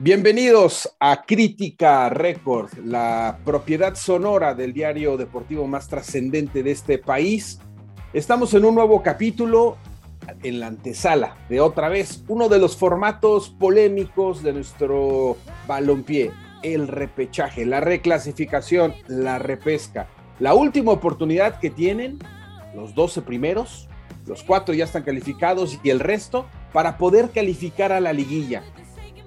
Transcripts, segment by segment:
Bienvenidos a Crítica Record, la propiedad sonora del diario deportivo más trascendente de este país. Estamos en un nuevo capítulo en la antesala de otra vez uno de los formatos polémicos de nuestro balompié, el repechaje, la reclasificación, la repesca. La última oportunidad que tienen los 12 primeros, los cuatro ya están calificados y el resto para poder calificar a la liguilla.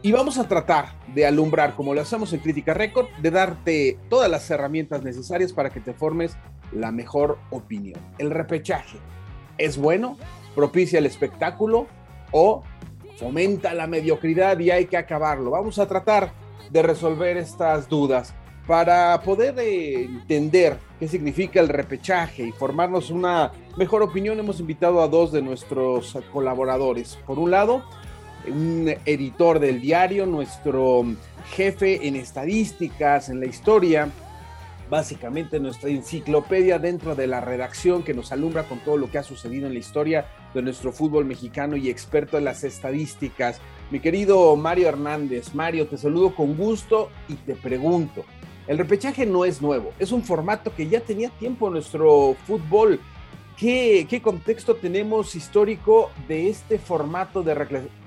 Y vamos a tratar de alumbrar, como lo hacemos en Crítica Record, de darte todas las herramientas necesarias para que te formes la mejor opinión. El repechaje es bueno, propicia el espectáculo o fomenta la mediocridad y hay que acabarlo. Vamos a tratar de resolver estas dudas para poder entender qué significa el repechaje y formarnos una mejor opinión. Hemos invitado a dos de nuestros colaboradores. Por un lado, un editor del diario, nuestro jefe en estadísticas, en la historia, básicamente nuestra enciclopedia dentro de la redacción que nos alumbra con todo lo que ha sucedido en la historia de nuestro fútbol mexicano y experto en las estadísticas. Mi querido Mario Hernández, Mario, te saludo con gusto y te pregunto, el repechaje no es nuevo, es un formato que ya tenía tiempo nuestro fútbol ¿Qué, contexto tenemos histórico de este formato de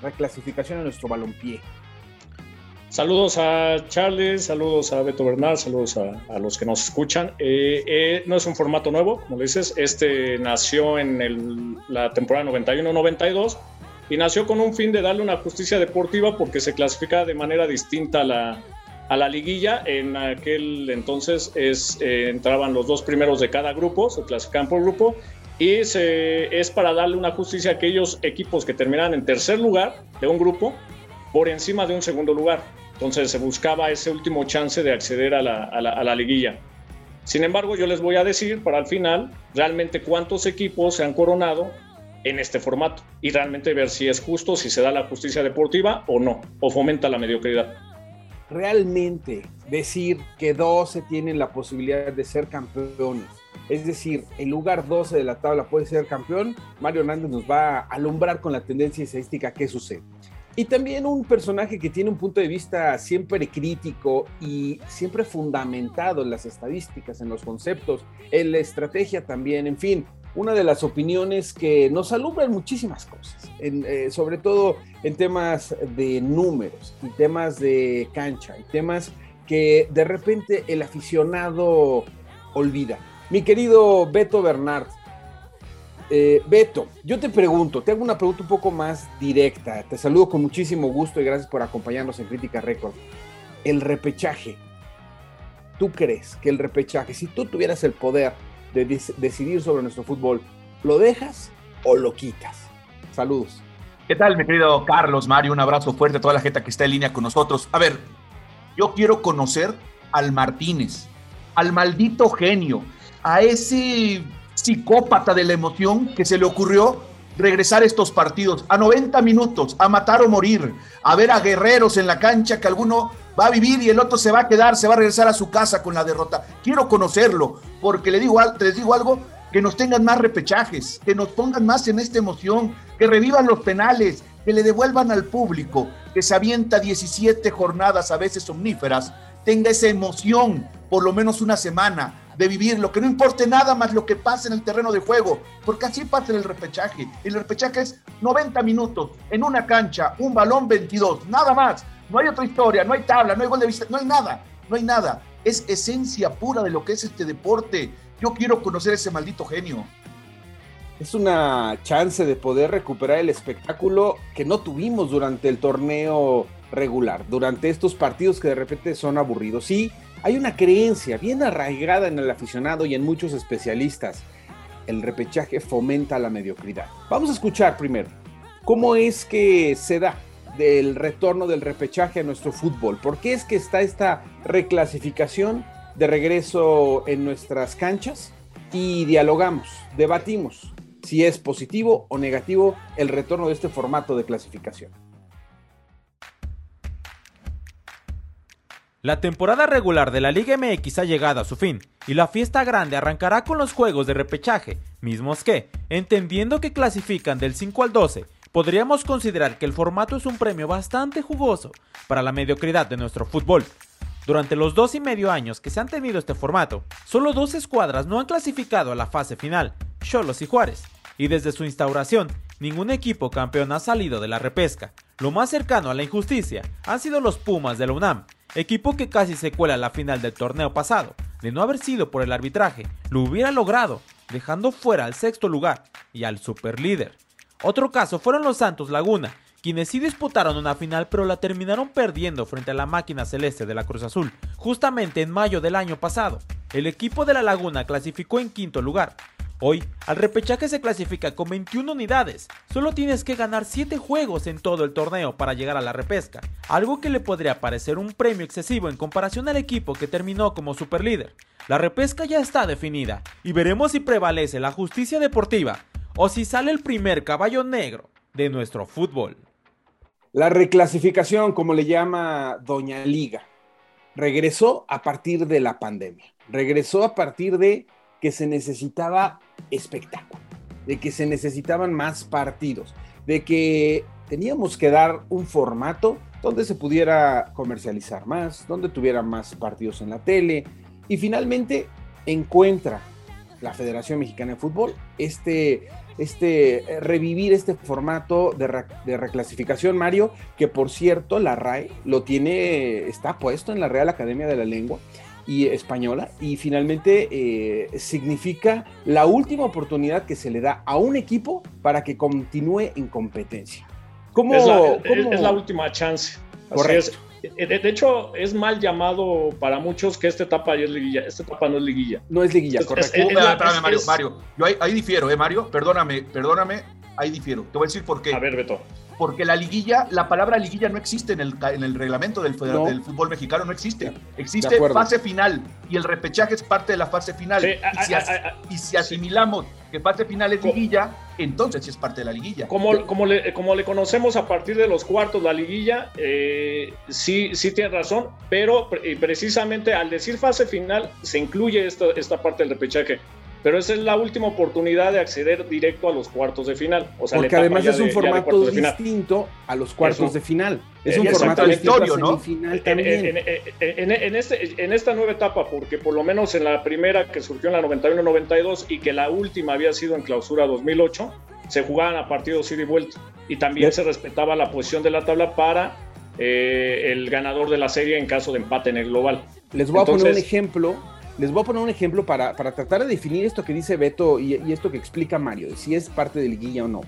reclasificación en nuestro balompié? Saludos a Charles, saludos a Beto Bernal, saludos a, los que nos escuchan. Eh, eh, no es un formato nuevo, como dices, este nació en la temporada 91-92 y nació con un fin de darle una justicia deportiva porque se clasifica de manera distinta la, a la liguilla. En aquel entonces es, eh, entraban los dos primeros de cada grupo, se clasificaban por grupo y es para darle una justicia a aquellos equipos que terminan en tercer lugar de un grupo por encima de un segundo lugar. Entonces se buscaba ese último chance de acceder a la, a la, liguilla. Sin embargo, yo les voy a decir para el final realmente cuántos equipos se han coronado en este formato y realmente ver si es justo, si se da la justicia deportiva o no, o fomenta la mediocridad. Realmente decir que 12 tienen la posibilidad de ser campeones es decir, el lugar 12 de la tabla puede ser campeón. Mario Hernández nos va a alumbrar con la tendencia estadística qué sucede. Y también un personaje que tiene un punto de vista siempre crítico y siempre fundamentado en las estadísticas, en los conceptos, en la estrategia también, en fin, una de las opiniones que nos alumbran muchísimas cosas, eh, sobre todo en temas de números y temas de cancha y temas que de repente el aficionado olvida. Mi querido Beto Bernard, eh, Beto, yo te pregunto, te hago una pregunta un poco más directa. Te saludo con muchísimo gusto y gracias por acompañarnos en Crítica Record. El repechaje. ¿Tú crees que el repechaje, si tú tuvieras el poder de decidir sobre nuestro fútbol, ¿lo dejas o lo quitas? Saludos. ¿Qué tal, mi querido Carlos, Mario? Un abrazo fuerte a toda la gente que está en línea con nosotros. A ver, yo quiero conocer al Martínez, al maldito genio, a ese psicópata de la emoción que se le ocurrió regresar estos partidos a 90 minutos, a matar o morir, a ver a guerreros en la cancha que alguno va a vivir y el otro se va a quedar, se va a regresar a su casa con la derrota. Quiero conocerlo, porque le digo, les digo algo, que nos tengan más repechajes, que nos pongan más en esta emoción, que revivan los penales, que le devuelvan al público, que se avienta 17 jornadas a veces omníferas, tenga esa emoción por lo menos una semana, de vivir, lo que no importe nada más lo que pase en el terreno de juego, porque así pasa el repechaje. El repechaje es 90 minutos en una cancha, un balón 22, nada más. No hay otra historia, no hay tabla, no hay gol de vista, no hay nada, no hay nada. Es esencia pura de lo que es este deporte. Yo quiero conocer ese maldito genio. Es una chance de poder recuperar el espectáculo que no tuvimos durante el torneo regular, durante estos partidos que de repente son aburridos. Sí, hay una creencia bien arraigada en el aficionado y en muchos especialistas. El repechaje fomenta la mediocridad. Vamos a escuchar primero cómo es que se da del retorno del repechaje a nuestro fútbol. ¿Por qué es que está esta reclasificación de regreso en nuestras canchas? Y dialogamos, debatimos si es positivo o negativo el retorno de este formato de clasificación. La temporada regular de la Liga MX ha llegado a su fin y la fiesta grande arrancará con los juegos de repechaje, mismos que, entendiendo que clasifican del 5 al 12, podríamos considerar que el formato es un premio bastante jugoso para la mediocridad de nuestro fútbol. Durante los dos y medio años que se han tenido este formato, solo dos escuadras no han clasificado a la fase final, Cholos y Juárez, y desde su instauración, ningún equipo campeón ha salido de la repesca. Lo más cercano a la injusticia han sido los Pumas de la UNAM, equipo que casi se cuela a la final del torneo pasado. De no haber sido por el arbitraje, lo hubiera logrado, dejando fuera al sexto lugar y al superlíder. Otro caso fueron los Santos Laguna, quienes sí disputaron una final pero la terminaron perdiendo frente a la máquina celeste de la Cruz Azul, justamente en mayo del año pasado. El equipo de la Laguna clasificó en quinto lugar, Hoy, al repechaje se clasifica con 21 unidades. Solo tienes que ganar 7 juegos en todo el torneo para llegar a la repesca, algo que le podría parecer un premio excesivo en comparación al equipo que terminó como superlíder. La repesca ya está definida y veremos si prevalece la justicia deportiva o si sale el primer caballo negro de nuestro fútbol. La reclasificación, como le llama Doña Liga, regresó a partir de la pandemia. Regresó a partir de que se necesitaba espectáculo, de que se necesitaban más partidos, de que teníamos que dar un formato donde se pudiera comercializar más, donde tuviera más partidos en la tele y finalmente encuentra la Federación Mexicana de Fútbol este, este eh, revivir este formato de, de, reclasificación, Mario, que por cierto la RAE lo tiene, está puesto en la Real Academia de la Lengua y española y finalmente eh, significa la última oportunidad que se le da a un equipo para que continúe en competencia. ¿Cómo, es, la, última chance. Correcto. Eh, de, hecho, es mal llamado para muchos que esta etapa es liguilla. Esta etapa no es liguilla. No es liguilla, correcto. Mario, Mario. Yo ahí, ahí, difiero, ¿eh, Mario? Perdóname, perdóname. Ahí difiero. Te voy a decir por qué. A ver, Beto porque la liguilla, la palabra liguilla no existe en el, en el reglamento del, del, fútbol mexicano, no existe. Existe fase final y el repechaje es parte de la fase final. y, si asimilamos que fase final es liguilla, entonces sí es parte de la liguilla. Como, como, le, como le conocemos a partir de los cuartos, la liguilla, eh, sí, sí tiene razón, pero precisamente al decir fase final se incluye esta, esta parte del repechaje pero esa es la última oportunidad de acceder directo a los cuartos de final. O sea, Porque además es un formato distinto a los cuartos de final. Es un formato distinto ¿no? también. En, este, en esta nueva etapa, porque por lo menos en la primera que surgió en la 91-92 y que la última había sido en clausura 2008, se jugaban a partidos ida y vuelta. Y también se respetaba la posición de la tabla para eh, el ganador de la serie en caso de empate en el global. Les voy a poner un ejemplo les voy a poner un ejemplo para, tratar de definir esto que dice Beto y, esto que explica Mario, de si es parte de liguilla o no.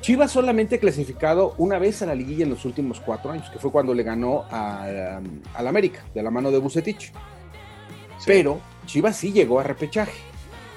Chivas solamente clasificado una vez a la liguilla en los últimos cuatro años, que fue cuando le ganó al América, de la mano de Bucetich. Pero Chivas sí llegó a repechaje.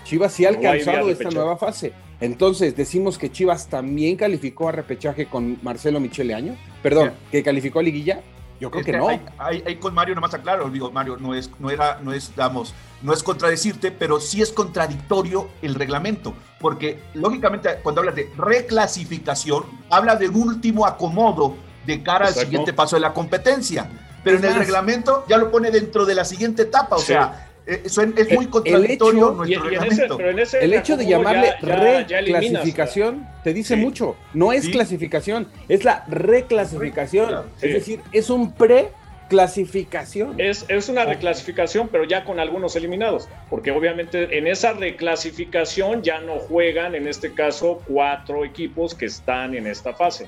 Chivas sí ha alcanzado esta nueva fase. Entonces, decimos que Chivas también calificó a repechaje con Marcelo Michele Año. Perdón, que calificó a liguilla. Yo creo que, no. Ahí, con Mario nomás aclaro, digo, Mario, no es, no era, no es, digamos, no es contradecirte, pero sí es contradictorio el reglamento, porque lógicamente cuando hablas de reclasificación, habla de un último acomodo de cara al siguiente paso de la competencia. Pero en el reglamento ya lo pone dentro de la siguiente etapa, o sea, eso es, muy contradictorio nuestro reglamento. el hecho de llamarle reclasificación te dice mucho. No es clasificación, es la reclasificación. Es decir, es un pre clasificación. Es, es una reclasificación, pero ya con algunos eliminados, porque obviamente en esa reclasificación ya no juegan, en este caso, cuatro equipos que están en esta fase.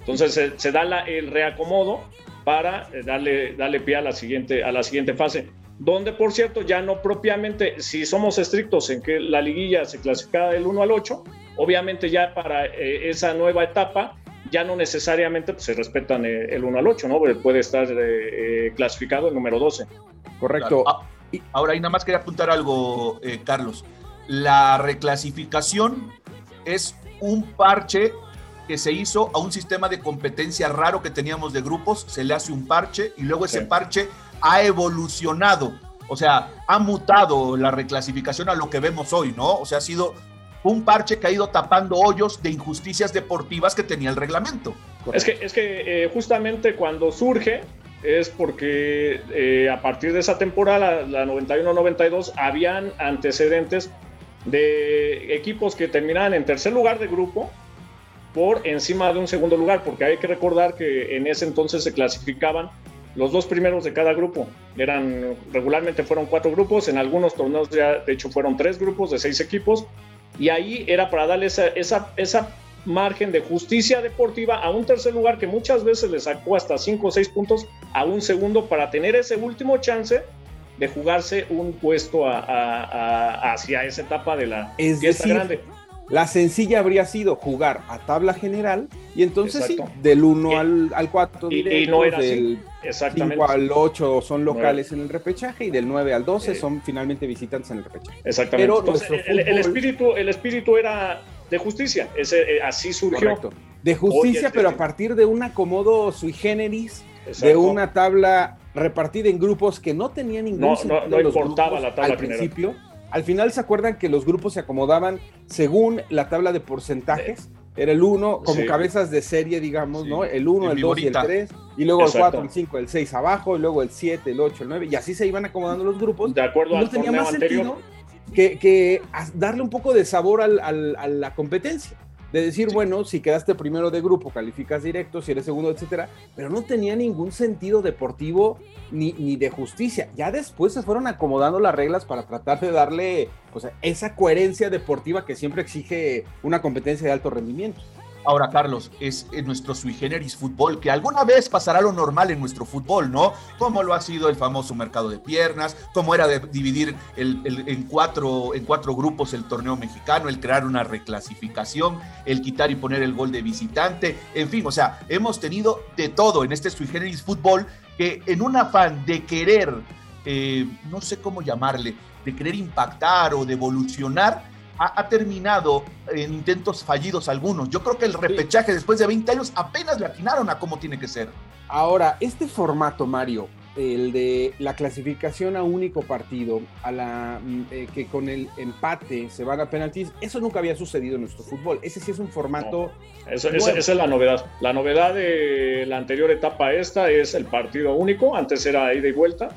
Entonces se, da el reacomodo para eh, darle, darle pie a la, siguiente, a la siguiente fase donde por cierto ya no propiamente, si somos estrictos en que la liguilla se clasifica del 1 al 8, obviamente ya para eh, esa nueva etapa ya no necesariamente pues, se respetan eh, el 1 al 8, ¿no? Puede estar eh, clasificado el número 12. Correcto. Ah, ahora, y nada más quería apuntar algo, Carlos. La reclasificación es un parche que se hizo a un sistema de competencia raro que teníamos de grupos, se le hace un parche y luego ese parche ha evolucionado, o sea, ha mutado la reclasificación a lo que vemos hoy, ¿no? O sea, ha sido un parche que ha ido tapando hoyos de injusticias deportivas que tenía el reglamento. Es que, es que eh, justamente cuando surge, es porque eh, a partir de esa temporada, la 91-92, habían antecedentes de equipos que terminaban en tercer lugar de grupo por encima de un segundo lugar, porque hay que recordar que en ese entonces se clasificaban los dos primeros de cada grupo. Eran, regularmente fueron cuatro grupos, en algunos torneos ya de hecho fueron tres grupos de seis equipos, y ahí era para darle esa, esa, esa margen de justicia deportiva a un tercer lugar que muchas veces le sacó hasta cinco o seis puntos a un segundo para tener ese último chance de jugarse un puesto hacia esa etapa de la es decir, grande. La sencilla habría sido jugar a tabla general y entonces sí, del 1 al, 4 y, no era del 5 al 8 son locales en el repechaje y del 9 al 12 eh. son finalmente visitantes en el repechaje. Exactamente. Pero el, espíritu, el espíritu era de justicia, Ese, eh, así surgió. De justicia, pero a partir de un acomodo sui generis, de una tabla repartida en grupos que no tenía ningún no, sentido. No, importaba la tabla al principio. Al final se acuerdan que los grupos se acomodaban según la tabla de porcentajes. Era el 1 como cabezas de serie, digamos, ¿no? El 1, el 2 y el 3. Y luego el 4, el 5, el 6 abajo, y luego el 7, el 8, el 9. Y así se iban acomodando los grupos. De acuerdo al tenía más anterior. que, que, darle un poco de sabor al, al, a la competencia de decir, bueno, si quedaste primero de grupo, calificas directo, si eres segundo, etcétera, pero no tenía ningún sentido deportivo ni, ni de justicia. Ya después se fueron acomodando las reglas para tratar de darle pues, esa coherencia deportiva que siempre exige una competencia de alto rendimiento. Ahora, Carlos, es en nuestro sui generis fútbol, que alguna vez pasará lo normal en nuestro fútbol, ¿no? Como lo ha sido el famoso mercado de piernas, como era de dividir en, cuatro, en cuatro grupos el torneo mexicano, el crear una reclasificación, el quitar y poner el gol de visitante, en fin, o sea, hemos tenido de todo en este sui generis fútbol que en un afán de querer, eh, no sé cómo llamarle, de querer impactar o de evolucionar, ha, terminado en intentos fallidos algunos. Yo creo que el repechaje después de 20 años apenas le atinaron a cómo tiene que ser. Ahora, este formato, Mario, el de la clasificación a único partido, a la mm, eh, que con el empate se van a penaltis, eso nunca había sucedido en nuestro fútbol. Ese sí es un formato. esa es la novedad. La novedad de la anterior etapa esta es el partido único. Antes era ida y vuelta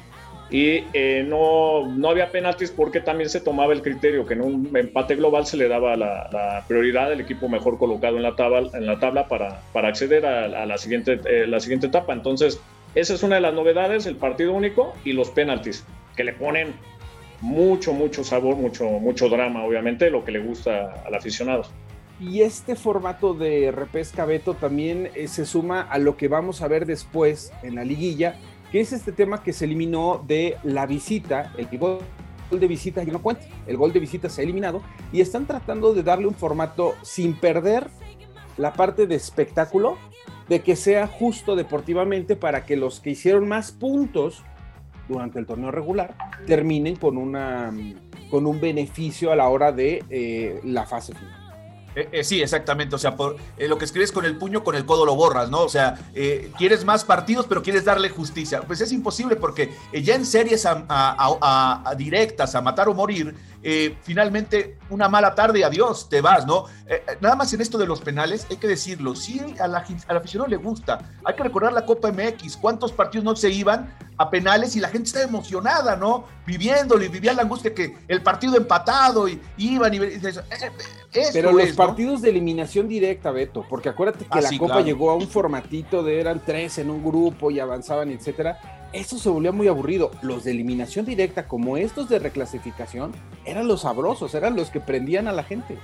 y eh, no, no había penaltis porque también se tomaba el criterio que en un empate global se le daba la, prioridad al equipo mejor colocado en la tabla, en la tabla para, para acceder a, la, siguiente, eh, la siguiente etapa. Entonces, esa es una de las novedades, el partido único y los penaltis, que le ponen mucho, mucho sabor, mucho, mucho drama, obviamente, lo que le gusta al aficionado. Y este formato de repesca Beto también eh, se suma a lo que vamos a ver después en la liguilla, que es este tema que se eliminó de la visita, el gol de visita ya no cuenta, el gol de visita se ha eliminado y están tratando de darle un formato sin perder la parte de espectáculo, de que sea justo deportivamente para que los que hicieron más puntos durante el torneo regular terminen con, una, con un beneficio a la hora de eh, la fase final. Eh, eh, sí, exactamente. O sea, por, eh, lo que escribes con el puño, con el codo lo borras, ¿no? O sea, quieres más partidos, pero quieres darle justicia. Pues es imposible porque ya en series a, directas, a matar o morir, finalmente una mala tarde y adiós, te vas, ¿no? nada más en esto de los penales, hay que decirlo, sí, a la, al aficionado le gusta. Hay que recordar la Copa MX, cuántos partidos no se iban a penales y la gente estaba emocionada, ¿no? Viviéndolo y vivía la angustia que el partido empatado y iban y... Pero los partidos de eliminación directa, Beto, porque acuérdate que ah, la Copa llegó a un formatito de eran tres en un grupo y avanzaban, etcétera. Eso se volvió muy aburrido. Los de eliminación directa, como estos de reclasificación, eran los sabrosos, eran los que prendían a la gente.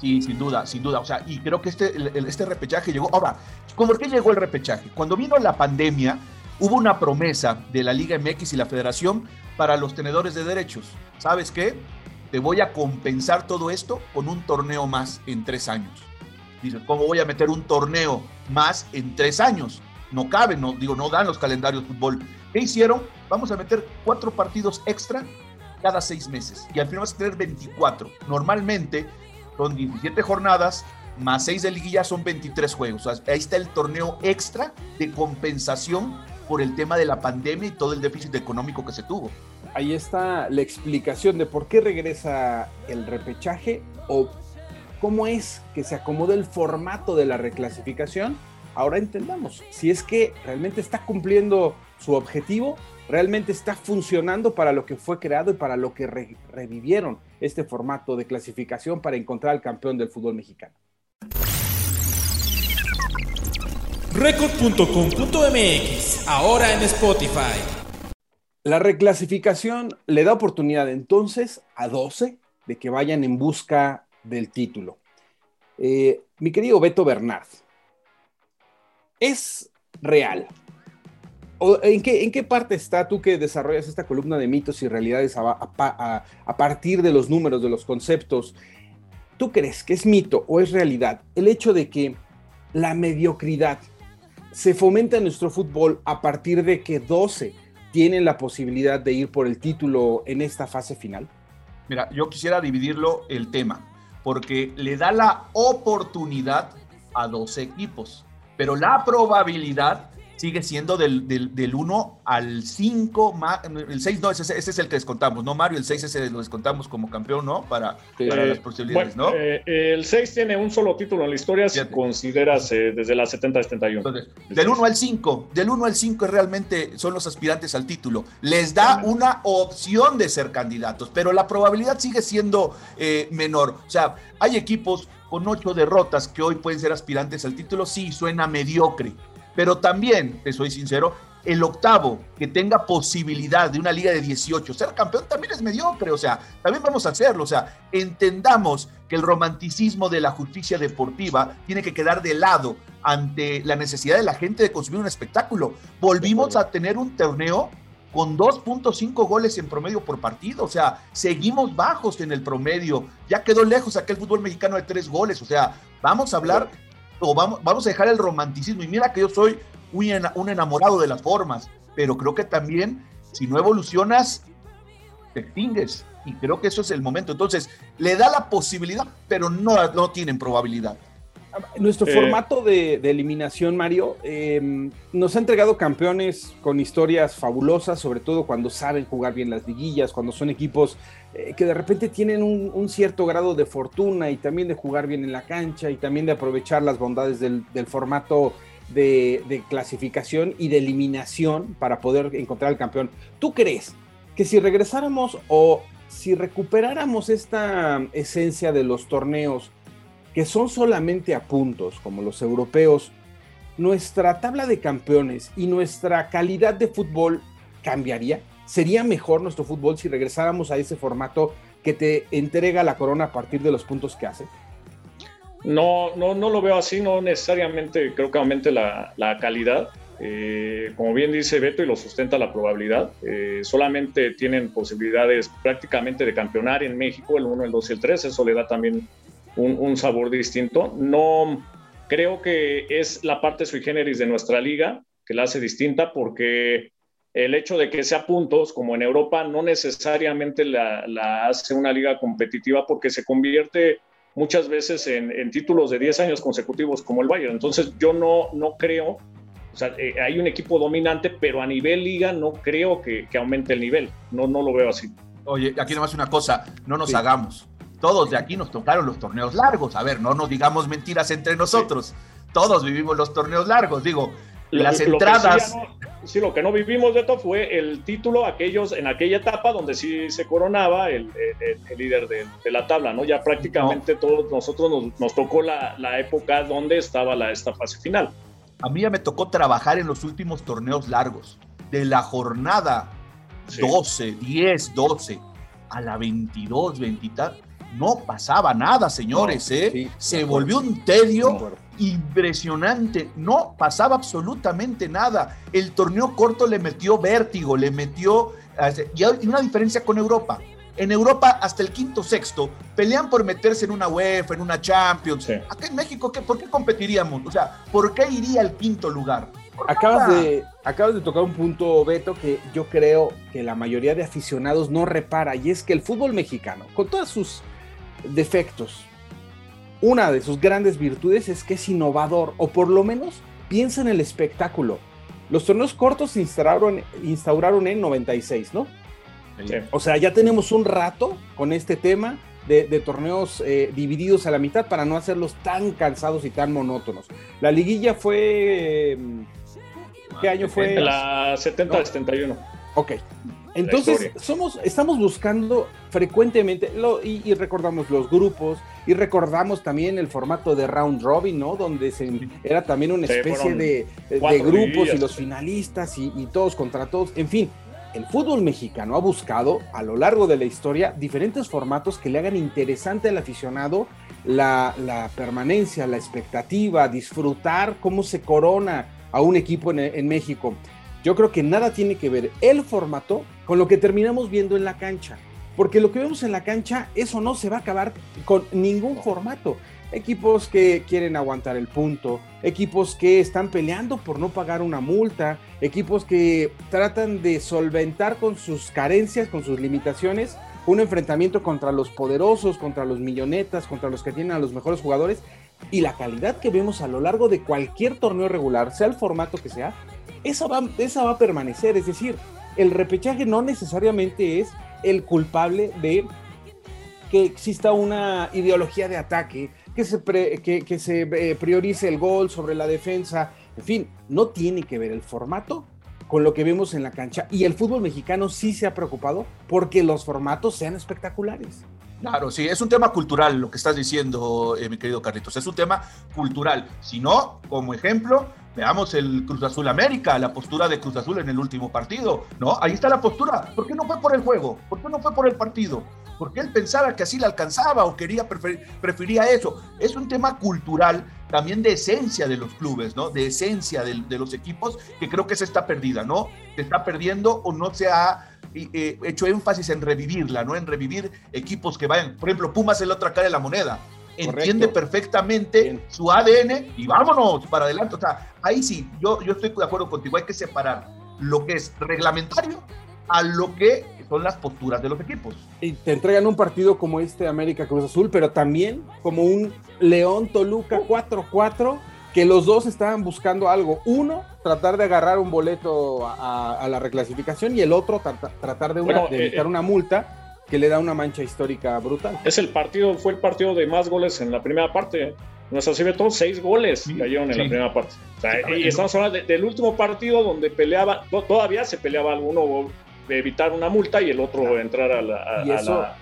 Sí, sin duda, sin duda. O sea, y creo que este, este repechaje llegó. Ahora, ¿por qué llegó el repechaje? Cuando vino la pandemia, hubo una promesa de la Liga MX y la Federación para los tenedores de derechos. ¿Sabes qué? Te voy a compensar todo esto con un torneo más en tres años. Dices, ¿cómo voy a meter un torneo más en tres años? No cabe, no, digo, no dan los calendarios de fútbol. ¿Qué hicieron? Vamos a meter cuatro partidos extra cada seis meses y al final vas a tener 24. Normalmente son 17 jornadas más seis de liguilla son 23 juegos. ahí está el torneo extra de compensación por el tema de la pandemia y todo el déficit económico que se tuvo ahí está la explicación de por qué regresa el repechaje o cómo es que se acomoda el formato de la reclasificación ahora entendamos si es que realmente está cumpliendo su objetivo, realmente está funcionando para lo que fue creado y para lo que revivieron este formato de clasificación para encontrar al campeón del fútbol mexicano. Record.com.mx, ahora en Spotify. La reclasificación le da oportunidad entonces a 12 de que vayan en busca del título. Eh, mi querido Beto Bernard, ¿es real? en, qué, parte está tú que desarrollas esta columna de mitos y realidades a, partir de los números, de los conceptos? ¿Tú crees que es mito o es realidad el hecho de que la mediocridad se fomenta en nuestro fútbol a partir de que 12 tienen la posibilidad de ir por el título en esta fase final? Mira, yo quisiera dividirlo el tema, porque le da la oportunidad a 12 equipos, pero la probabilidad sigue siendo del, del, 1 al 5, el 6 no, ese, es el que descontamos, ¿no, Mario? El 6 ese lo descontamos como campeón, ¿no? Para, las posibilidades, ¿no? Eh, el 6 tiene un solo título en la historia si consideras eh, desde la 70-71. Del 1 al 5, del 1 al 5 realmente son los aspirantes al título. Les da una opción de ser candidatos, pero la probabilidad sigue siendo eh, menor. O sea, hay equipos con 8 derrotas que hoy pueden ser aspirantes al título, sí, suena mediocre pero también, te soy sincero, el octavo que tenga posibilidad de una liga de 18, ser campeón también es mediocre, o sea, también vamos a hacerlo, o sea, entendamos que el romanticismo de la justicia deportiva tiene que quedar de lado ante la necesidad de la gente de consumir un espectáculo. Volvimos a tener un torneo con 2.5 goles en promedio por partido, o sea, seguimos bajos en el promedio, ya quedó lejos aquel fútbol mexicano de tres goles, o sea, vamos a hablar o vamos, vamos a dejar el romanticismo. Y mira que yo soy un enamorado de las formas, pero creo que también si no evolucionas, te extingues. Y creo que eso es el momento. Entonces, le da la posibilidad, pero no, no tienen probabilidad. Nuestro eh, formato de, eliminación, Mario, em, nos ha entregado campeones con historias fabulosas, sobre todo cuando saben jugar bien las liguillas, cuando son equipos eh, que de repente tienen un, cierto grado de fortuna y también de jugar bien en la cancha y también de aprovechar las bondades del, formato de, clasificación y de eliminación para poder encontrar al campeón. ¿Tú crees que si regresáramos o si recuperáramos esta esencia de los torneos, que son solamente a puntos, como los europeos, nuestra tabla de campeones y nuestra calidad de fútbol cambiaría? ¿Sería mejor nuestro fútbol si regresáramos a ese formato que te entrega la corona a partir de los puntos que hace? No, no, no lo veo así, no necesariamente creo que aumente la, calidad. Eh, como bien dice Beto y lo sustenta la probabilidad, eh, solamente tienen posibilidades prácticamente de campeonar en México el 1, el 2 y el 3, eso le da también un, sabor distinto. No creo que es la parte sui generis de nuestra liga que la hace distinta porque el hecho de que sea puntos, como en Europa, no necesariamente la, hace una liga competitiva porque se convierte muchas veces en, títulos de 10 años consecutivos como el Bayern. Entonces yo no, no creo, o sea, eh, hay un equipo dominante, pero a nivel liga no creo que, aumente el nivel. No, no lo veo así. Oye, aquí nomás una cosa, no nos hagamos todos de aquí nos tocaron los torneos largos. A ver, no nos digamos mentiras entre nosotros. Todos vivimos los torneos largos. Digo, las entradas. Sí, lo que no vivimos de todo fue el título, aquellos en aquella etapa donde sí se coronaba el, líder de, la tabla, ¿no? Ya prácticamente todos nosotros nos, tocó la, época donde estaba la, esta fase final. A mí ya me tocó trabajar en los últimos torneos largos, de la jornada 12, 10, 12 a la 22, 20 no pasaba nada, señores, ¿eh? Se volvió un tedio impresionante, no pasaba absolutamente nada. El torneo corto le metió vértigo, le metió... Y una diferencia con Europa. En Europa, hasta el quinto, sexto, pelean por meterse en una UEFA, en una Champions. Acá en México, ¿qué, ¿por qué competiríamos? O sea, ¿por qué iría al quinto lugar? Acabas de, acabas de tocar un punto, Beto, que yo creo que la mayoría de aficionados no repara, y es que el fútbol mexicano, con todas sus defectos. Una de sus grandes virtudes es que es innovador, o por lo menos piensa en el espectáculo. Los torneos cortos se instauraron, instauraron en 96, ¿no? O sea, ya tenemos un rato con este tema de, torneos eh, divididos a la mitad para no hacerlos tan cansados y tan monótonos. La liguilla fue... ¿Qué año fue? La 70-71. Ok. Entonces, somos, estamos buscando frecuentemente, lo, y, recordamos los grupos, y recordamos también el formato de round robin, ¿no? Donde se, era también una especie de, grupos y los finalistas y, y, todos contra todos. En fin, el fútbol mexicano ha buscado a lo largo de la historia diferentes formatos que le hagan interesante al aficionado la, la permanencia, la expectativa, disfrutar cómo se corona a un equipo en, en México. Yo creo que nada tiene que ver el formato con lo que terminamos viendo en la cancha. Porque lo que vemos en la cancha, eso no se va a acabar con ningún formato. Equipos que quieren aguantar el punto, equipos que están peleando por no pagar una multa, equipos que tratan de solventar con sus carencias, con sus limitaciones, un enfrentamiento contra los poderosos, contra los millonetas, contra los que tienen a los mejores jugadores. Y la calidad que vemos a lo largo de cualquier torneo regular, sea el formato que sea, esa va, esa va a permanecer. Es decir, el repechaje no necesariamente es el culpable de que exista una ideología de ataque, que se, que, se eh, priorice el gol sobre la defensa. En fin, no tiene que ver el formato con lo que vemos en la cancha. Y el fútbol mexicano sí se ha preocupado porque los formatos sean espectaculares. Claro, sí, es un tema cultural lo que estás diciendo, eh, mi querido Carlitos. Es un tema cultural. Si no, como ejemplo, Veamos el Cruz Azul América, la postura de Cruz Azul en el último partido, ¿no? Ahí está la postura. ¿Por qué no fue por el juego? ¿Por qué no fue por el partido? Porque él pensaba que así le alcanzaba o quería prefería eso. Es un tema cultural, también de esencia de los clubes, ¿no? De esencia de, los equipos que creo que se está perdida, ¿no? Se está perdiendo o no se ha eh, hecho énfasis en revivirla, ¿no? En revivir equipos que vayan. Por ejemplo, Pumas es la otra cara de la moneda entiende perfectamente su ADN y vámonos para adelante. O sea, ahí sí, yo, yo estoy de acuerdo contigo, hay que separar lo que es reglamentario a lo que son las posturas de los equipos. Y te entregan un partido como este América Cruz Azul, pero también como un León Toluca 4-4, que los dos estaban buscando algo. Uno, tratar de agarrar un boleto a, la reclasificación y el otro, tratar de, eh, evitar una multa que le da una mancha histórica brutal. Es el partido, fue el partido de más goles en la primera parte. Nuestra Cibeto, seis goles cayeron en la primera parte. y estamos hablando del último partido donde peleaba, todavía se peleaba alguno de evitar una multa y el otro entrar a la, a, la,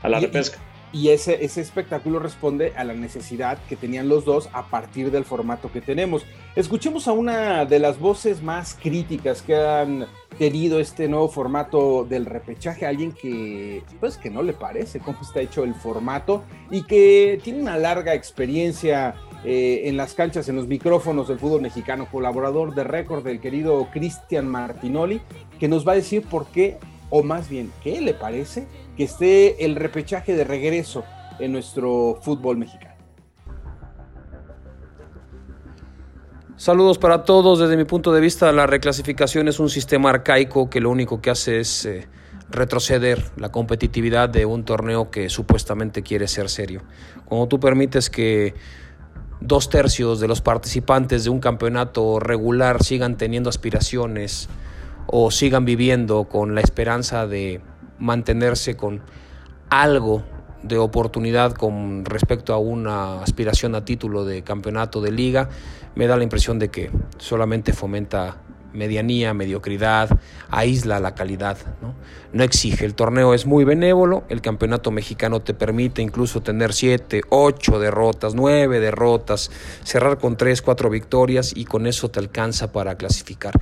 a la repesca. Y ese, ese espectáculo responde a la necesidad que tenían los dos a partir del formato que tenemos. Escuchemos a una de las voces más críticas que han tenido este nuevo formato del repechaje, alguien que pues que no le parece cómo está hecho el formato y que tiene una larga experiencia eh, en las canchas, en los micrófonos del fútbol mexicano, colaborador de récord del querido Cristian Martinoli, que nos va a decir por qué, o más bien, qué le parece que esté el repechaje de regreso en nuestro fútbol mexicano. Saludos para todos. Desde mi punto de vista, la reclasificación es un sistema arcaico que lo único que hace es eh, retroceder la competitividad de un torneo que supuestamente quiere ser serio. Cuando tú permites que dos tercios de los participantes de un campeonato regular sigan teniendo aspiraciones o sigan viviendo con la esperanza de mantenerse con algo de oportunidad con respecto a una aspiración a título de campeonato de liga, me da la impresión de que solamente fomenta medianía, mediocridad, aísla la calidad, ¿no? no exige. El torneo es muy benévolo, el campeonato mexicano te permite incluso tener siete, ocho derrotas, nueve derrotas, cerrar con tres, cuatro victorias y con eso te alcanza para clasificar.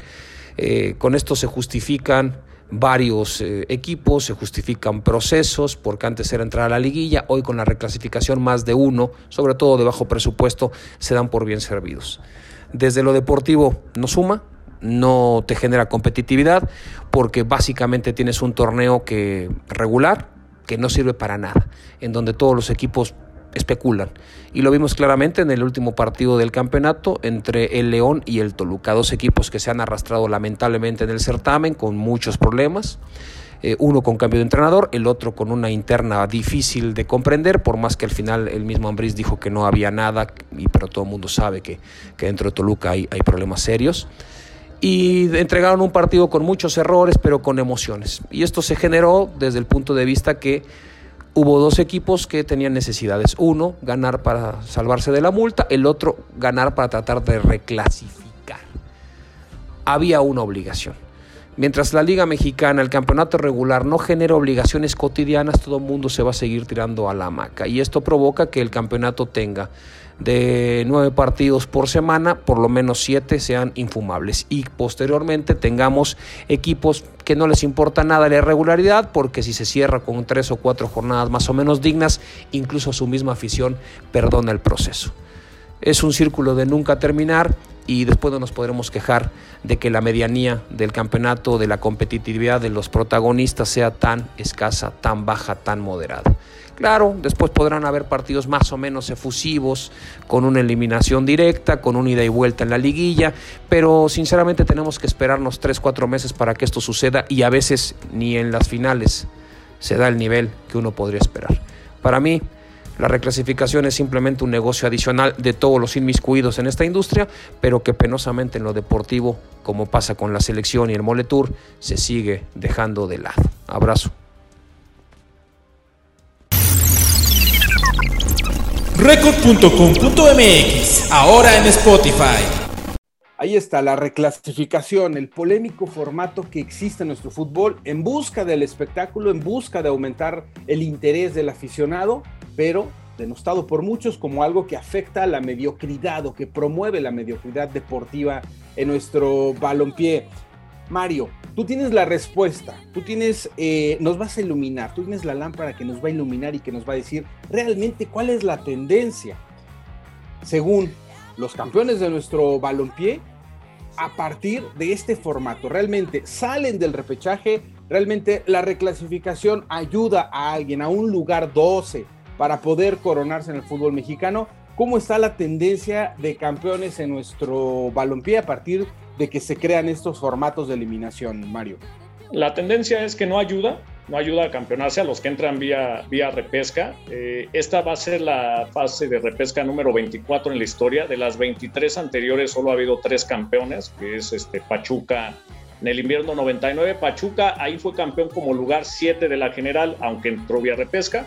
Eh, con esto se justifican varios eh, equipos, se justifican procesos, porque antes era entrar a la liguilla, hoy con la reclasificación más de uno, sobre todo de bajo presupuesto, se dan por bien servidos. Desde lo deportivo no suma, no te genera competitividad, porque básicamente tienes un torneo que regular, que no sirve para nada, en donde todos los equipos especulan. Y lo vimos claramente en el último partido del campeonato entre el León y el Toluca, dos equipos que se han arrastrado lamentablemente en el certamen con muchos problemas. Eh, uno con cambio de entrenador, el otro con una interna difícil de comprender, por más que al final el mismo Ambriz dijo que no había nada, pero todo el mundo sabe que, que dentro de Toluca hay, hay problemas serios. Y entregaron un partido con muchos errores, pero con emociones. Y esto se generó desde el punto de vista que hubo dos equipos que tenían necesidades. Uno, ganar para salvarse de la multa, el otro, ganar para tratar de reclasificar. Había una obligación. Mientras la Liga Mexicana, el campeonato regular, no genera obligaciones cotidianas, todo el mundo se va a seguir tirando a la hamaca. Y esto provoca que el campeonato tenga de nueve partidos por semana, por lo menos siete sean infumables. Y posteriormente tengamos equipos que no les importa nada la irregularidad, porque si se cierra con tres o cuatro jornadas más o menos dignas, incluso su misma afición perdona el proceso. Es un círculo de nunca terminar y después no nos podremos quejar de que la medianía del campeonato, de la competitividad de los protagonistas sea tan escasa, tan baja, tan moderada. Claro, después podrán haber partidos más o menos efusivos, con una eliminación directa, con una ida y vuelta en la liguilla, pero sinceramente tenemos que esperarnos 3, 4 meses para que esto suceda y a veces ni en las finales se da el nivel que uno podría esperar. Para mí, la reclasificación es simplemente un negocio adicional de todos los inmiscuidos en esta industria, pero que penosamente en lo deportivo, como pasa con la selección y el Moletour, se sigue dejando de lado. Abrazo. Record.com.mx, ahora en Spotify. Ahí está la reclasificación, el polémico formato que existe en nuestro fútbol en busca del espectáculo, en busca de aumentar el interés del aficionado, pero denostado por muchos como algo que afecta a la mediocridad o que promueve la mediocridad deportiva en nuestro balompié. Mario, tú tienes la respuesta, tú tienes, eh, nos vas a iluminar, tú tienes la lámpara que nos va a iluminar y que nos va a decir realmente cuál es la tendencia según los campeones de nuestro balompié a partir de este formato. Realmente salen del repechaje, realmente la reclasificación ayuda a alguien, a un lugar 12 para poder coronarse en el fútbol mexicano. ¿Cómo está la tendencia de campeones en nuestro balompié a partir de que se crean estos formatos de eliminación, Mario? La tendencia es que no ayuda, no ayuda a campeonarse a los que entran vía, vía repesca. Eh, esta va a ser la fase de repesca número 24 en la historia. De las 23 anteriores solo ha habido tres campeones, que es este Pachuca en el invierno 99. Pachuca ahí fue campeón como lugar 7 de la general, aunque entró vía repesca.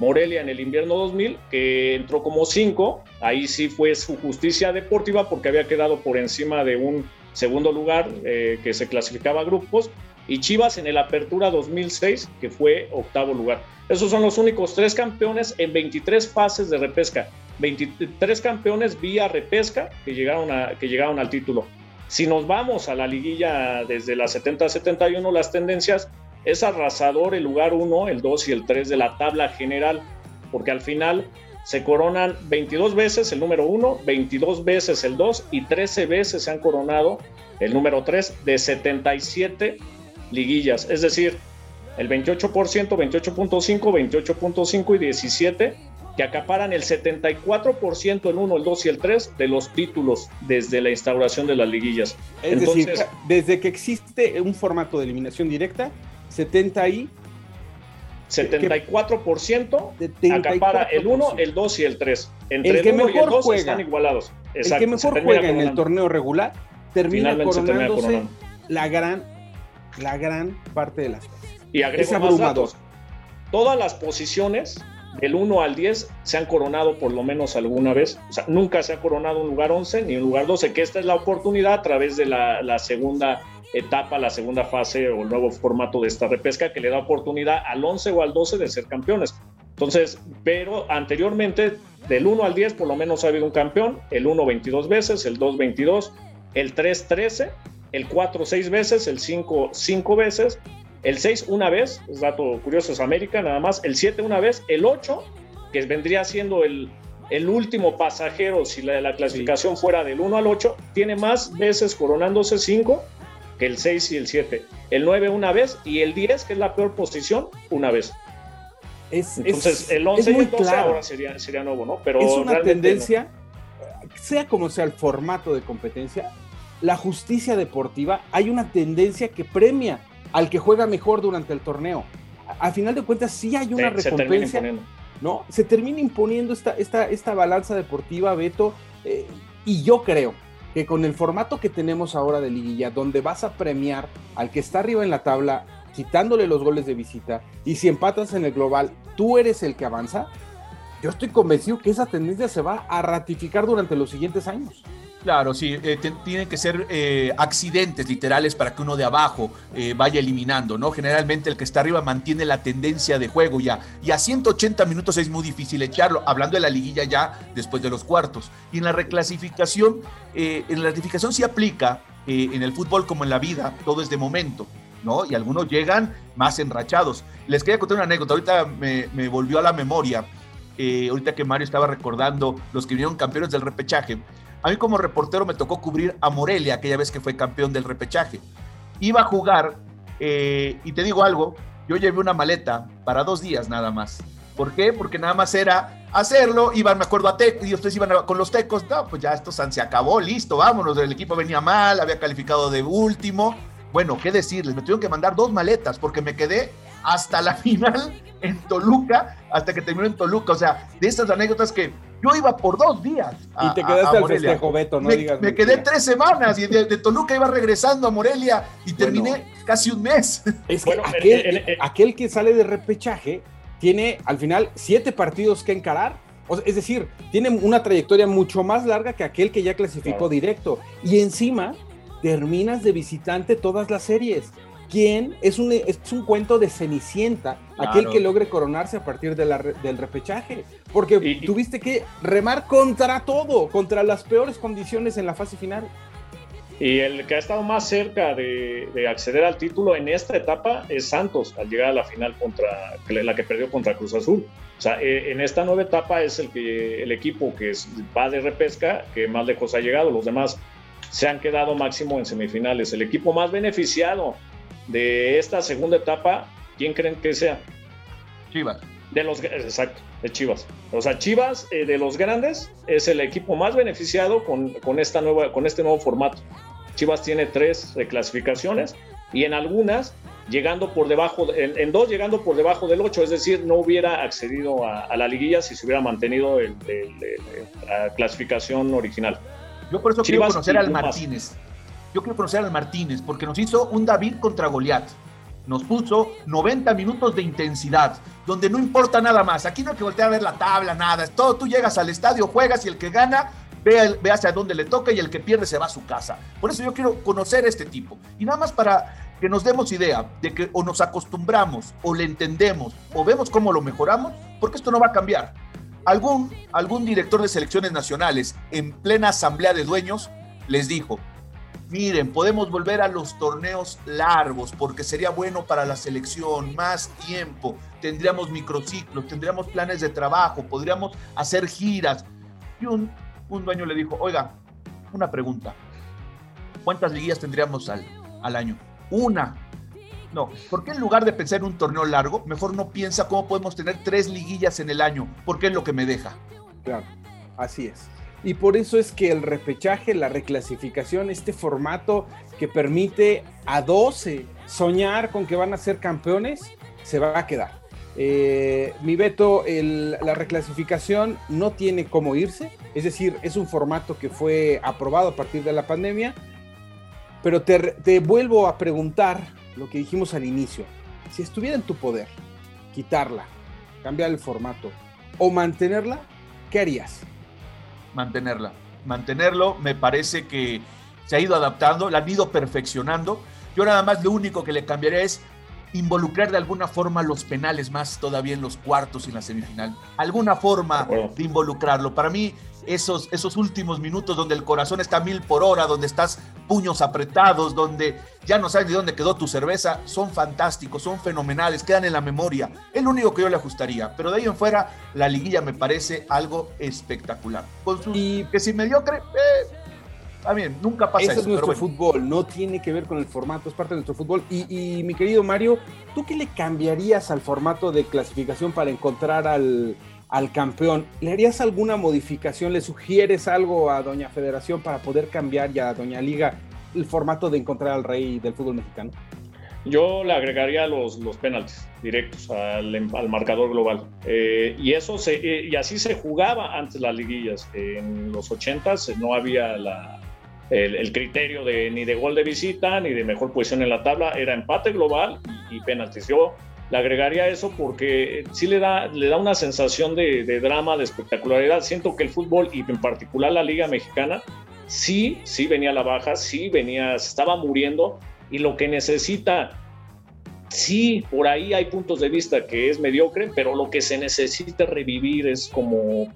Morelia en el invierno 2000, que entró como 5. Ahí sí fue su justicia deportiva porque había quedado por encima de un segundo lugar eh, que se clasificaba a grupos, y Chivas en el Apertura 2006, que fue octavo lugar. Esos son los únicos tres campeones en 23 fases de repesca. 23 campeones vía repesca que llegaron, a, que llegaron al título. Si nos vamos a la liguilla desde la 70-71, las tendencias es arrasador el lugar 1, el 2 y el 3 de la tabla general, porque al final se coronan 22 veces el número 1, 22 veces el 2 y 13 veces se han coronado el número 3 de 77 liguillas. Es decir, el 28%, 28.5, 28.5 y 17 que acaparan el 74% el 1, el 2 y el 3 de los títulos desde la instauración de las liguillas. Es decir, desde que existe un formato de eliminación directa, 70 y 74% acapara el 1, el 2 y el 3. Entre el que mejor y el 2 juega, están igualados. el que mejor juega en el torneo regular termina coronándose la gran, la gran parte de las cosas. Y agrego más datos. Todas las posiciones del 1 al 10 se han coronado por lo menos alguna vez. O sea, nunca se ha coronado un lugar 11 ni un lugar 12, que esta es la oportunidad a través de la, la segunda etapa, la segunda fase o el nuevo formato de esta repesca que le da oportunidad al 11 o al 12 de ser campeones. Entonces, pero anteriormente, del 1 al 10 por lo menos ha habido un campeón, el 1 22 veces, el 2 22, el 3 13, el 4 6 veces, el 5 5 veces, el 6 una vez, es dato curioso, es América nada más, el 7 una vez, el 8, que vendría siendo el, el último pasajero si la, la clasificación fuera del 1 al 8, tiene más veces coronándose 5 que el 6 y el 7. El 9 una vez y el 10, que es la peor posición, una vez. Es, Entonces, el 11 y el 12 ahora sería, sería nuevo, ¿no? Pero es una tendencia, sea como sea el formato de competencia, la justicia deportiva, hay una tendencia que premia al que juega mejor durante el torneo. A, final de cuentas, sí hay una recompensa. Se ¿no? Se termina imponiendo esta, esta, esta balanza deportiva, Beto, eh, y yo creo que con el formato que tenemos ahora de liguilla, donde vas a premiar al que está arriba en la tabla quitándole los goles de visita, y si empatas en el global, tú eres el que avanza, yo estoy convencido que esa tendencia se va a ratificar durante los siguientes años. Claro, sí, eh, tienen que ser eh, accidentes literales para que uno de abajo eh, vaya eliminando, ¿no? Generalmente el que está arriba mantiene la tendencia de juego ya, y a 180 minutos es muy difícil echarlo, hablando de la liguilla ya después de los cuartos. Y en la reclasificación, en la reclasificación sí aplica en el fútbol como en la vida, todo es de momento. ¿no? Y algunos llegan más enrachados. Les quería contar una anécdota, ahorita me, me volvió a la memoria, ahorita que Mario estaba recordando los que vinieron campeones del repechaje. A mí como reportero me tocó cubrir a Morelia aquella vez que fue campeón del repechaje. Iba a jugar eh, y te digo algo, yo llevé una maleta para dos días nada más. ¿Por qué? Porque nada más era hacerlo, iban, me acuerdo, a Tec, y ustedes iban con los tecos, no, pues ya esto se acabó, listo, vámonos, el equipo venía mal, había calificado de último. Bueno, ¿qué decirles? Me tuvieron que mandar dos maletas porque me quedé hasta la final en Toluca, hasta que terminó en Toluca. O sea, de estas anécdotas que yo iba por dos días. y te quedaste al festejo, Beto, no me, digas. Me quedé tres semanas y de, Toluca iba regresando a Morelia y terminé casi un mes. Es que aquel, que sale de repechaje tiene al final siete partidos que encarar. es decir, tiene una trayectoria mucho más larga que aquel que ya clasificó directo. Y encima terminas de visitante todas las series. ¿Quién? Es un, es un cuento de Cenicienta, aquel que logre coronarse a partir de la, del repechaje. Porque tuviste que remar contra todo, contra las peores condiciones en la fase final. Y el que ha estado más cerca de, acceder al título en esta etapa es Santos, al llegar a la final contra la que perdió contra Cruz Azul. O sea, eh, en esta nueva etapa es el, que, el equipo que va de repesca que más lejos ha llegado. Los demás se han quedado máximo en semifinales. El equipo más beneficiado de esta segunda etapa, ¿quién creen que sea? Chivas. De los, exacto, de Chivas. O sea, Chivas eh, de los grandes es el equipo más beneficiado con, con, esta nueva, con este nuevo formato. Chivas tiene tres reclasificaciones y en algunas llegando por debajo, en, dos llegando por debajo del 8, es decir, no hubiera accedido a, la liguilla si se hubiera mantenido la clasificación original. Yo por eso quiero conocer al Martínez yo quiero conocer al Martínez, porque nos hizo un David contra Goliat. Nos puso 90 minutos de intensidad, donde no importa nada más. Aquí no hay que voltear a ver la tabla, nada. Es todo, tú llegas al estadio, juegas y el que gana ve, ve, hacia dónde le toca y el que pierde se va a su casa. Por eso yo quiero conocer a este tipo. Y nada más para que nos demos idea de que o nos acostumbramos, o le entendemos, o vemos cómo lo mejoramos, porque esto no va a cambiar. Algún, algún director de selecciones nacionales en plena asamblea de dueños les dijo, miren, podemos volver a los torneos largos porque sería bueno para la selección, más tiempo, tendríamos microciclos, tendríamos planes de trabajo, podríamos hacer giras. Y un, un dueño le dijo, oiga, una pregunta, ¿cuántas liguillas tendríamos al, al año? Una. No, ¿por qué en lugar de pensar en un torneo largo, mejor no piensa cómo podemos tener tres liguillas en el año? Porque es lo que me deja. Claro, así es. Y por eso es que el repechaje, la reclasificación, este formato que permite a 12 soñar con que van a ser campeones, se va a quedar. Eh, mi Beto, la reclasificación no tiene cómo irse, es decir, es un formato que fue aprobado a partir de la pandemia, pero te, te vuelvo a preguntar lo que dijimos al inicio. Si estuviera en tu poder quitarla, cambiar el formato o mantenerla, ¿qué harías? Mantenerla. Mantenerlo me parece que se ha ido adaptando, la han ido perfeccionando. Yo nada más lo único que le cambiaría es involucrar de alguna forma los penales más todavía en los cuartos y en la semifinal. Alguna forma de involucrarlo. Para mí esos, esos últimos minutos donde el corazón está a mil por hora, donde estás puños apretados, donde ya no sabes de dónde quedó tu cerveza, son fantásticos, son fenomenales, quedan en la memoria. Es lo único que yo le ajustaría, pero de ahí en fuera la liguilla me parece algo espectacular. Con y que si mediocre, eh, también, nunca pasa eso. es nuestro fútbol, no tiene que ver con el formato, es parte de nuestro fútbol. Y, y, mi querido Mario, ¿tú qué le cambiarías al formato de clasificación para encontrar al, al campeón. ¿Le harías alguna modificación? ¿Le sugieres algo a Doña Federación para poder cambiar ya a Doña Liga el formato de encontrar al rey del fútbol mexicano? Yo le agregaría los, los penaltis directos al, al marcador global. Eh, y, eso se, eh, y así se jugaba antes las liguillas. En los 80 no había la, el, criterio de ni de gol de visita ni de mejor posición en la tabla, era empate global y, y penaltis. Yo le agregaría eso porque sí le da, le da una sensación de, drama, de espectacularidad. Siento que el fútbol y en particular la Liga Mexicana sí, sí venía a la baja, sí venía, se estaba muriendo y lo que necesita, sí, por ahí hay puntos de vista que es mediocre, pero lo que se necesita revivir es como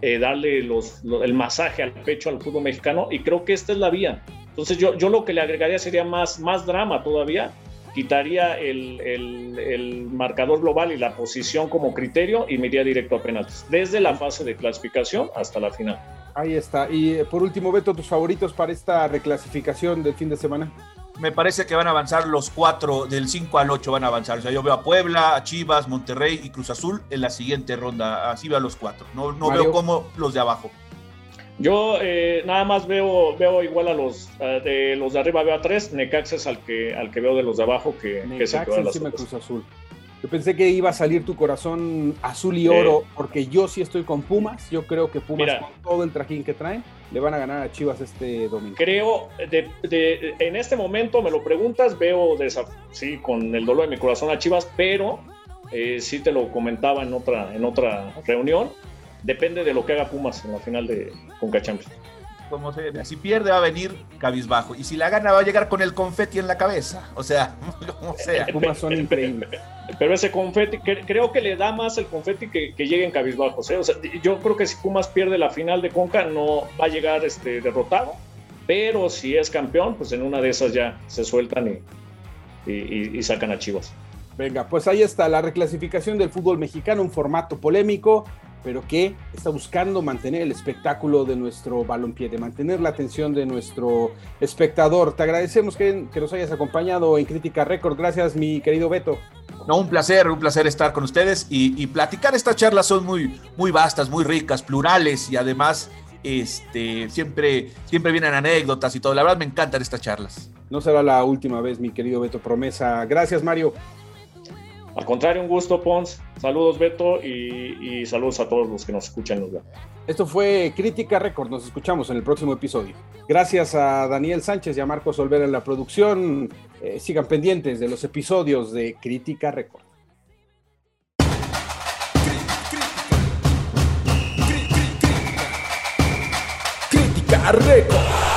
eh, darle el masaje al pecho al fútbol mexicano y creo que esta es la vía. Entonces yo, yo lo que le agregaría sería más, más drama todavía quitaría el, marcador global y la posición como criterio y me iría directo a penaltis, desde la fase de clasificación hasta la final. Ahí está. Y eh, por último, Beto, tus favoritos para esta reclasificación del fin de semana. Me parece que van a avanzar los cuatro, del 5 al 8 van a avanzar. O sea, yo veo a Puebla, a Chivas, Monterrey y Cruz Azul en la siguiente ronda. Así veo a los cuatro. No, no veo como los de abajo. Yo eh, nada más veo, veo igual a los de los de arriba, veo a tres. Necaxa es al que, al que veo de los de abajo que, que se encima Cruz Azul. Yo pensé que iba a salir tu corazón azul y oro, porque yo sí estoy con Pumas. Yo creo que Pumas, con todo el trajín que traen, le van a ganar a Chivas este domingo. Creo, de, en este momento me lo preguntas, veo de sí, con el dolor de mi corazón a Chivas, pero eh, sí te lo comentaba en otra, en otra reunión depende de lo que haga Pumas en la final de Conca Champions. Como se, si pierde va a venir cabizbajo y si la gana va a llegar con el confeti en la cabeza. O sea, como sea. Pumas son increíbles. Pero ese confeti, creo que le da más el confeti que, que lleguen cabizbajos. ¿eh? O sea, yo creo que si Pumas pierde la final de Conca no va a llegar este, derrotado. Pero si es campeón, pues en una de esas ya se sueltan y, y sacan a Chivas. Venga, pues ahí está la reclasificación del fútbol mexicano, un formato polémico pero que está buscando mantener el espectáculo de nuestro balompié, de mantener la atención de nuestro espectador. Te agradecemos que, nos hayas acompañado en Crítica Record. Gracias, mi querido Beto. No, un placer, un placer estar con ustedes y, platicar estas charlas son muy, muy vastas, muy ricas, plurales y además este, siempre, siempre vienen anécdotas y todo. La verdad me encantan estas charlas. No será la última vez, mi querido Beto Promesa. Gracias, Mario. Al contrario, un gusto, Pons. Saludos, Beto, y, saludos a todos los que nos escuchan. Esto fue Crítica Record. Nos escuchamos en el próximo episodio. Gracias a Daniel Sánchez y a Marcos Olvera en la producción. Eh, sigan pendientes de los episodios de Crítica Record. Crítica Record.